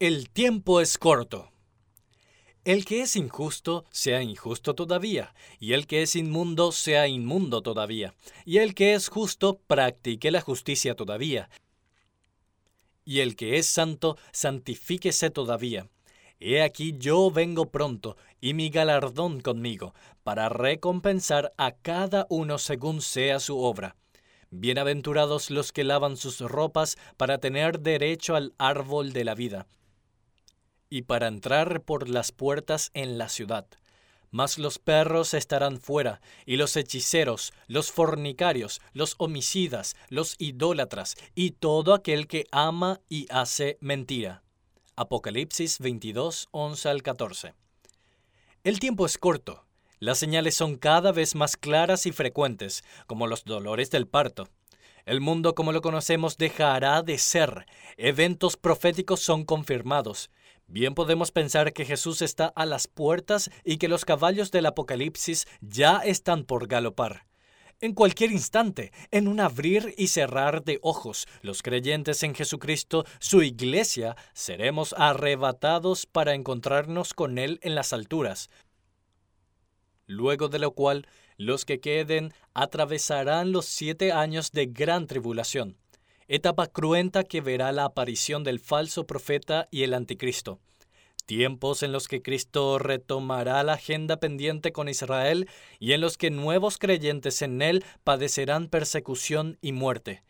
El tiempo es corto. El que es injusto, sea injusto todavía, y el que es inmundo, sea inmundo todavía, y el que es justo, practique la justicia todavía, y el que es santo, santifíquese todavía. He aquí yo vengo pronto, y mi galardón conmigo, para recompensar a cada uno según sea su obra. Bienaventurados los que lavan sus ropas para tener derecho al árbol de la vida y para entrar por las puertas en la ciudad. Mas los perros estarán fuera, y los hechiceros, los fornicarios, los homicidas, los idólatras, y todo aquel que ama y hace mentira. Apocalipsis 22, 11 al 14. El tiempo es corto. Las señales son cada vez más claras y frecuentes, como los dolores del parto. El mundo como lo conocemos dejará de ser. Eventos proféticos son confirmados. Bien podemos pensar que Jesús está a las puertas y que los caballos del Apocalipsis ya están por galopar. En cualquier instante, en un abrir y cerrar de ojos, los creyentes en Jesucristo, su iglesia, seremos arrebatados para encontrarnos con Él en las alturas. Luego de lo cual, los que queden atravesarán los siete años de gran tribulación etapa cruenta que verá la aparición del falso profeta y el anticristo. Tiempos en los que Cristo retomará la agenda pendiente con Israel y en los que nuevos creyentes en él padecerán persecución y muerte.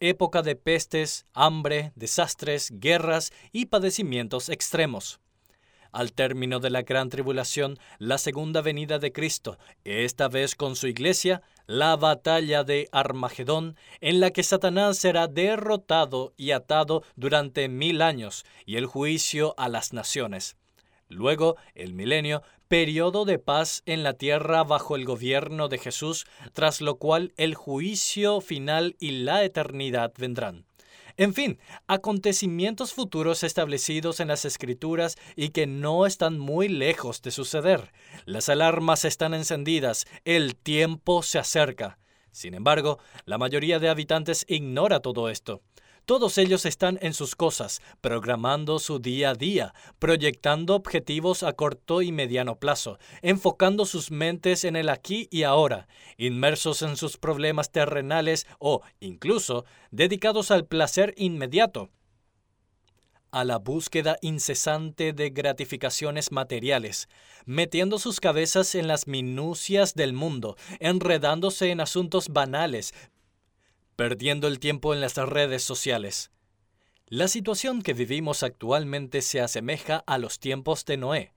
Época de pestes, hambre, desastres, guerras y padecimientos extremos al término de la gran tribulación, la segunda venida de Cristo, esta vez con su iglesia, la batalla de Armagedón, en la que Satanás será derrotado y atado durante mil años, y el juicio a las naciones. Luego, el milenio, periodo de paz en la tierra bajo el gobierno de Jesús, tras lo cual el juicio final y la eternidad vendrán. En fin, acontecimientos futuros establecidos en las escrituras y que no están muy lejos de suceder. Las alarmas están encendidas, el tiempo se acerca. Sin embargo, la mayoría de habitantes ignora todo esto. Todos ellos están en sus cosas, programando su día a día, proyectando objetivos a corto y mediano plazo, enfocando sus mentes en el aquí y ahora, inmersos en sus problemas terrenales o, incluso, dedicados al placer inmediato a la búsqueda incesante de gratificaciones materiales, metiendo sus cabezas en las minucias del mundo, enredándose en asuntos banales, perdiendo el tiempo en las redes sociales. La situación que vivimos actualmente se asemeja a los tiempos de Noé.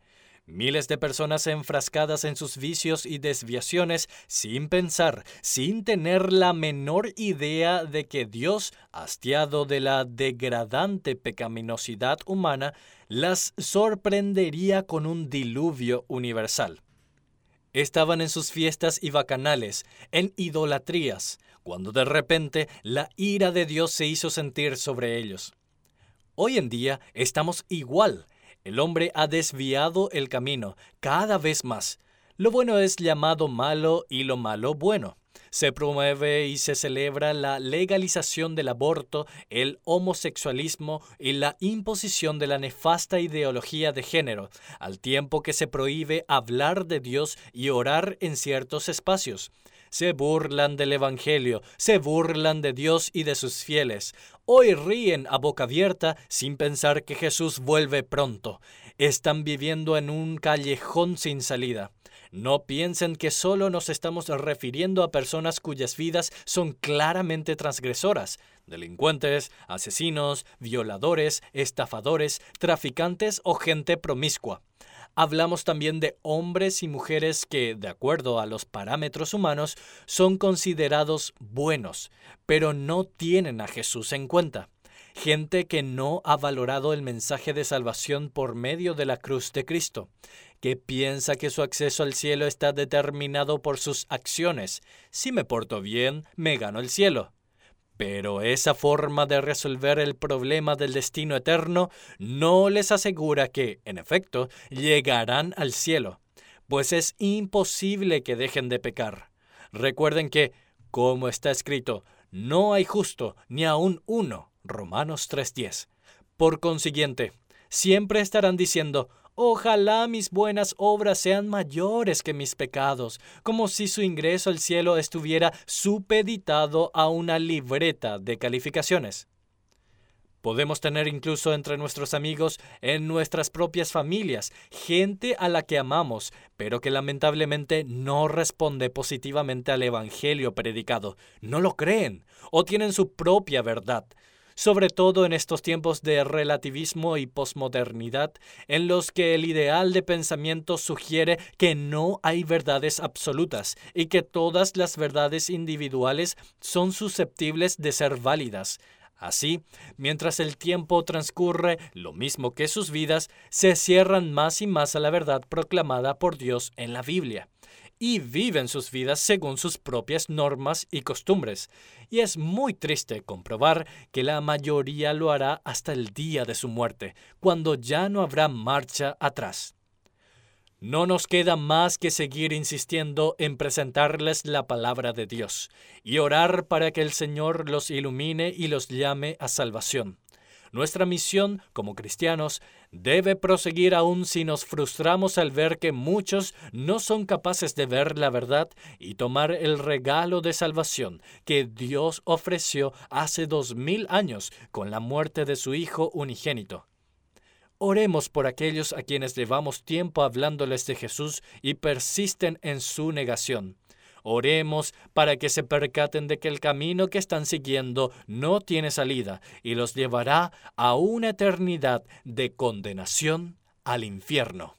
Miles de personas enfrascadas en sus vicios y desviaciones sin pensar, sin tener la menor idea de que Dios, hastiado de la degradante pecaminosidad humana, las sorprendería con un diluvio universal. Estaban en sus fiestas y bacanales, en idolatrías, cuando de repente la ira de Dios se hizo sentir sobre ellos. Hoy en día estamos igual. El hombre ha desviado el camino cada vez más. Lo bueno es llamado malo y lo malo bueno. Se promueve y se celebra la legalización del aborto, el homosexualismo y la imposición de la nefasta ideología de género, al tiempo que se prohíbe hablar de Dios y orar en ciertos espacios. Se burlan del Evangelio, se burlan de Dios y de sus fieles. Hoy ríen a boca abierta sin pensar que Jesús vuelve pronto. Están viviendo en un callejón sin salida. No piensen que solo nos estamos refiriendo a personas cuyas vidas son claramente transgresoras, delincuentes, asesinos, violadores, estafadores, traficantes o gente promiscua. Hablamos también de hombres y mujeres que, de acuerdo a los parámetros humanos, son considerados buenos, pero no tienen a Jesús en cuenta. Gente que no ha valorado el mensaje de salvación por medio de la cruz de Cristo, que piensa que su acceso al cielo está determinado por sus acciones. Si me porto bien, me gano el cielo. Pero esa forma de resolver el problema del destino eterno no les asegura que, en efecto, llegarán al cielo, pues es imposible que dejen de pecar. Recuerden que, como está escrito, no hay justo ni aun uno. Romanos 3:10. Por consiguiente, siempre estarán diciendo, Ojalá mis buenas obras sean mayores que mis pecados, como si su ingreso al cielo estuviera supeditado a una libreta de calificaciones. Podemos tener incluso entre nuestros amigos, en nuestras propias familias, gente a la que amamos, pero que lamentablemente no responde positivamente al Evangelio predicado. No lo creen o tienen su propia verdad sobre todo en estos tiempos de relativismo y posmodernidad, en los que el ideal de pensamiento sugiere que no hay verdades absolutas y que todas las verdades individuales son susceptibles de ser válidas. Así, mientras el tiempo transcurre, lo mismo que sus vidas, se cierran más y más a la verdad proclamada por Dios en la Biblia y viven sus vidas según sus propias normas y costumbres. Y es muy triste comprobar que la mayoría lo hará hasta el día de su muerte, cuando ya no habrá marcha atrás. No nos queda más que seguir insistiendo en presentarles la palabra de Dios y orar para que el Señor los ilumine y los llame a salvación. Nuestra misión como cristianos debe proseguir aún si nos frustramos al ver que muchos no son capaces de ver la verdad y tomar el regalo de salvación que Dios ofreció hace dos mil años con la muerte de su Hijo unigénito. Oremos por aquellos a quienes llevamos tiempo hablándoles de Jesús y persisten en su negación. Oremos para que se percaten de que el camino que están siguiendo no tiene salida y los llevará a una eternidad de condenación al infierno.